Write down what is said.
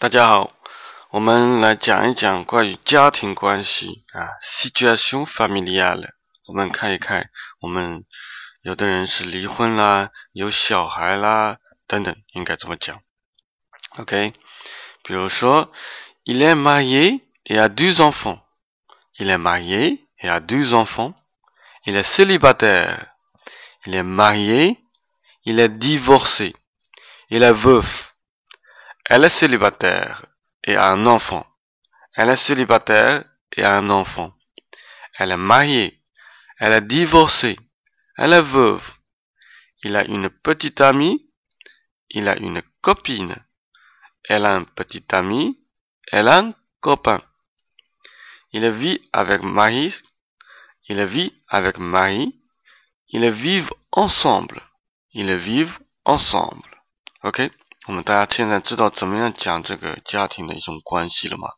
大家好，我们来讲一讲关于家庭关系啊，situation familial。我们看一看，我们有的人是离婚啦，有小孩啦，等等，应该怎么讲？OK，比如说，il est marié et a deux enfants。il est marié et a deux enfants。il est célibataire。il est marié。il est divorcé。il est veuf。Elle est célibataire et a un enfant. Elle est célibataire et a un enfant. Elle est mariée. Elle est divorcée. Elle est veuve. Il a une petite amie. Il a une copine. Elle a un petit ami. Elle a un copain. Il vit avec Marie. Il vit avec Marie. Ils vivent ensemble. Ils vivent ensemble. 那么大家现在知道怎么样讲这个家庭的一种关系了吗？